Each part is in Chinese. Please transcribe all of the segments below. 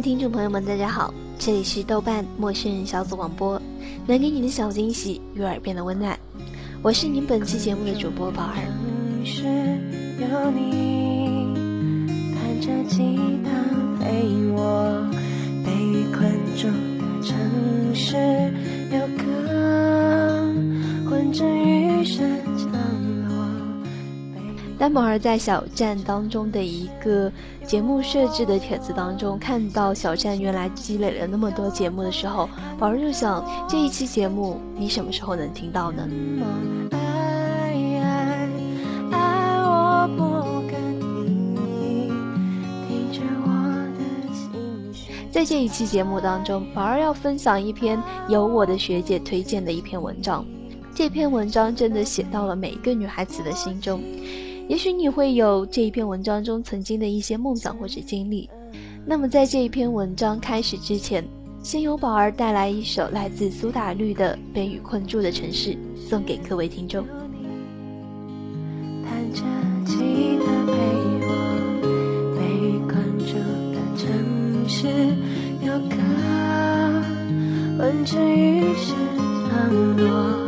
听众朋友们，大家好，这里是豆瓣陌生人小组广播，能给你的小惊喜与耳边的温暖，我是您本期节目的主播宝儿。当宝儿在小站当中的一个节目设置的帖子当中看到小站原来积累了那么多节目的时候，宝儿就想这一期节目你什么时候能听到呢？在这一期节目当中，宝儿要分享一篇由我的学姐推荐的一篇文章，这篇文章真的写到了每一个女孩子的心中。也许你会有这一篇文章中曾经的一些梦想或者经历，那么在这一篇文章开始之前，先由宝儿带来一首来自苏打绿的《被雨困住的城市》，送给各位听众。弹着吉他陪我，被雨困住的城市，有个混着雨声降落，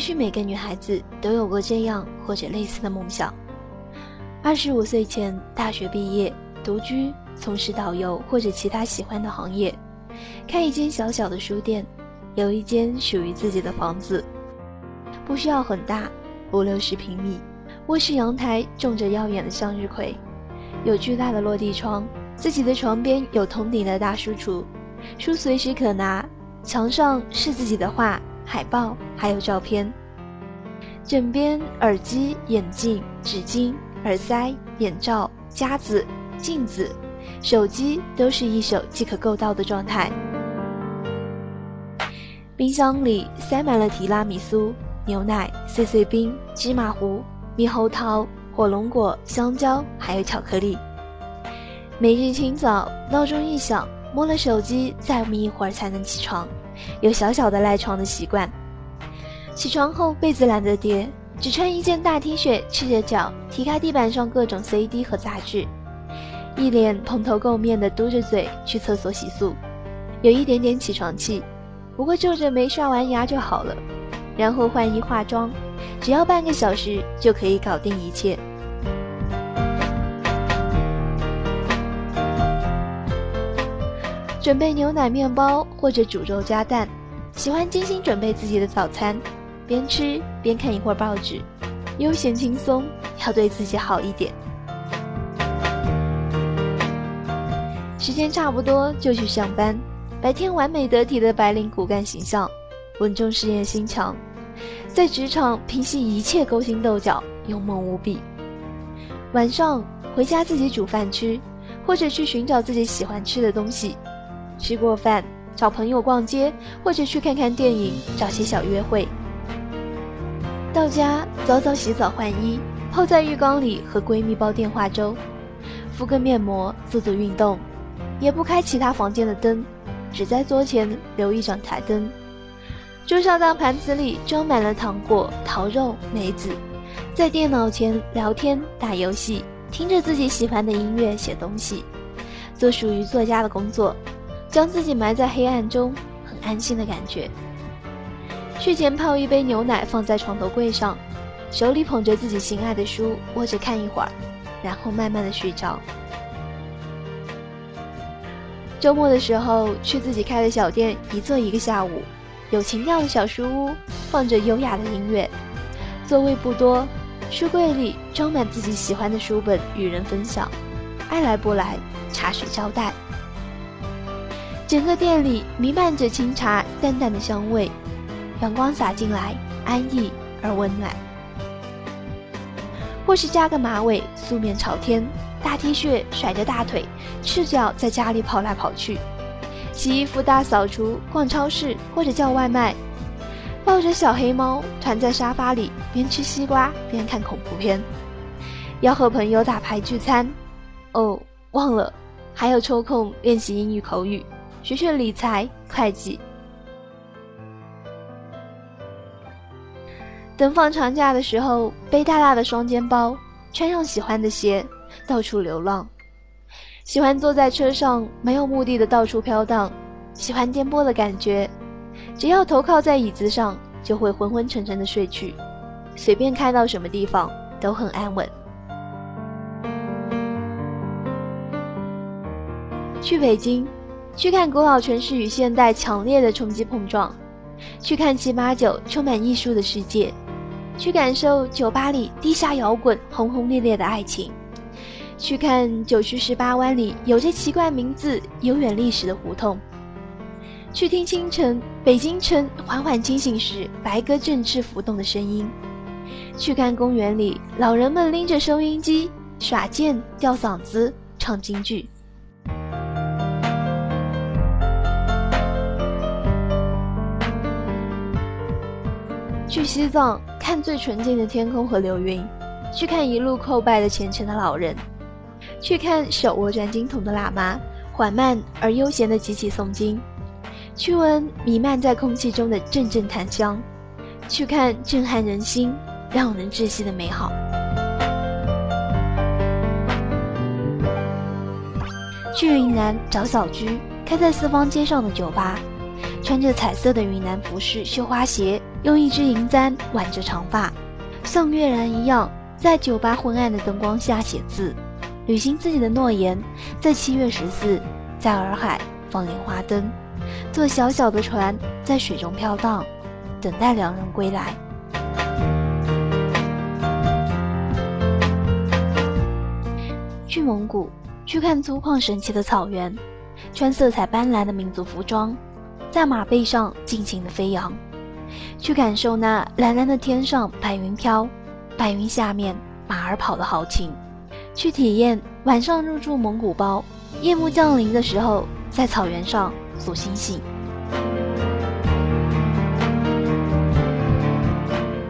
也许每个女孩子都有过这样或者类似的梦想：二十五岁前大学毕业，独居，从事导游或者其他喜欢的行业，开一间小小的书店，有一间属于自己的房子，不需要很大，五六十平米，卧室阳台种着耀眼的向日葵，有巨大的落地窗，自己的床边有通顶的大书橱，书随时可拿，墙上是自己的画。海报还有照片，枕边耳机、眼镜、纸巾、耳塞、眼罩、夹子、镜子，手机都是一手即可够到的状态。冰箱里塞满了提拉米苏、牛奶、碎碎冰、芝麻糊、猕猴桃、火龙果、香蕉，还有巧克力。每日清早，闹钟一响，摸了手机，再眯一会儿才能起床，有小小的赖床的习惯。起床后，被子懒得叠，只穿一件大 T 恤，赤着脚踢开地板上各种 CD 和杂志，一脸蓬头垢面的嘟着嘴去厕所洗漱，有一点点起床气，不过皱着眉刷完牙就好了，然后换衣化妆，只要半个小时就可以搞定一切。准备牛奶面包或者煮肉加蛋，喜欢精心准备自己的早餐。边吃边看一会儿报纸，悠闲轻松，要对自己好一点。时间差不多就去上班，白天完美得体的白领骨干形象，稳重事业心强，在职场平息一切勾心斗角，勇猛无比。晚上回家自己煮饭吃，或者去寻找自己喜欢吃的东西。吃过饭找朋友逛街，或者去看看电影，找些小约会。到家早早洗澡换衣，泡在浴缸里和闺蜜煲电话粥，敷个面膜做做运动，也不开其他房间的灯，只在桌前留一盏台灯。桌上大盘子里装满了糖果、桃肉、梅子，在电脑前聊天打游戏，听着自己喜欢的音乐写东西，做属于作家的工作，将自己埋在黑暗中，很安心的感觉。睡前泡一杯牛奶，放在床头柜上，手里捧着自己心爱的书，握着看一会儿，然后慢慢的睡着。周末的时候，去自己开的小店一坐一个下午，有情调的小书屋，放着优雅的音乐，座位不多，书柜里装满自己喜欢的书本，与人分享，爱来不来，茶水招待。整个店里弥漫着清茶淡淡的香味。阳光洒进来，安逸而温暖。或是扎个马尾，素面朝天，大 T 恤甩着大腿，赤脚在家里跑来跑去，洗衣服、大扫除、逛超市或者叫外卖，抱着小黑猫，团在沙发里，边吃西瓜边看恐怖片。要和朋友打牌聚餐，哦，忘了，还有抽空练习英语口语，学学理财、会计。等放长假的时候，背大大的双肩包，穿上喜欢的鞋，到处流浪。喜欢坐在车上，没有目的的到处飘荡，喜欢颠簸的感觉。只要头靠在椅子上，就会昏昏沉沉的睡去。随便开到什么地方都很安稳。去北京，去看古老城市与现代强烈的冲击碰撞，去看七八九充满艺术的世界。去感受酒吧里地下摇滚轰轰烈烈的爱情，去看九曲十八弯里有着奇怪名字、悠远历史的胡同，去听清晨北京城缓缓清醒时白鸽振翅浮动的声音，去看公园里老人们拎着收音机耍剑、吊嗓子、唱京剧。去西藏。看最纯净的天空和流云，去看一路叩拜的虔诚的老人，去看手握转经筒的喇嘛缓慢而悠闲的集起诵经，去闻弥漫在空气中的阵阵檀香，去看震撼人心、让人窒息的美好。去云南找小居，开在四方街上的酒吧，穿着彩色的云南服饰、绣花鞋。用一支银簪挽着长发，像月然一样，在酒吧昏暗的灯光下写字，履行自己的诺言。在七月十四，在洱海放莲花灯，坐小小的船在水中飘荡，等待两人归来。去蒙古，去看粗犷神奇的草原，穿色彩斑斓的民族服装，在马背上尽情的飞扬。去感受那蓝蓝的天上白云飘，白云下面马儿跑的豪情；去体验晚上入住蒙古包，夜幕降临的时候在草原上数星星。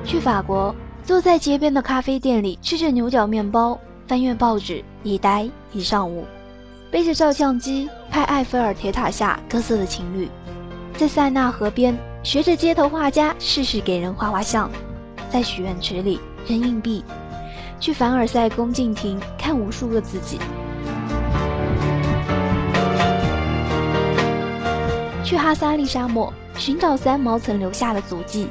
去法国，坐在街边的咖啡店里吃着牛角面包，翻阅报纸，一呆一上午。背着照相机拍埃菲尔铁塔下各色的情侣，在塞纳河边学着街头画家试试给人画画像，在许愿池里扔硬币。去凡尔赛宫敬亭看无数个自己，去哈萨利沙漠寻找三毛曾留下的足迹，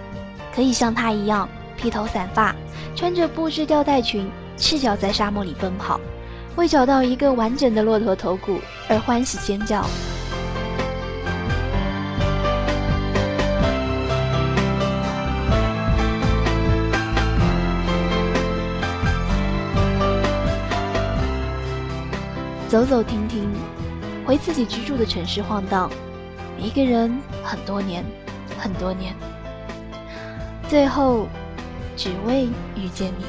可以像他一样披头散发，穿着布质吊带裙，赤脚在沙漠里奔跑，为找到一个完整的骆驼头骨而欢喜尖叫。走走停停，回自己居住的城市晃荡，一个人很多年，很多年，最后只为遇见你。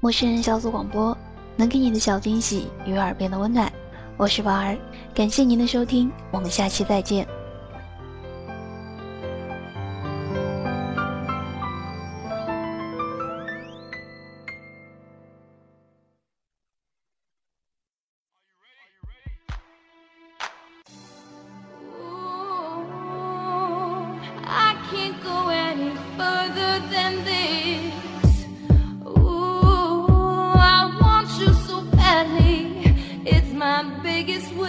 陌生人小组广播，能给你的小惊喜与耳边的温暖。我是宝儿。感谢您的收听，我们下期再见。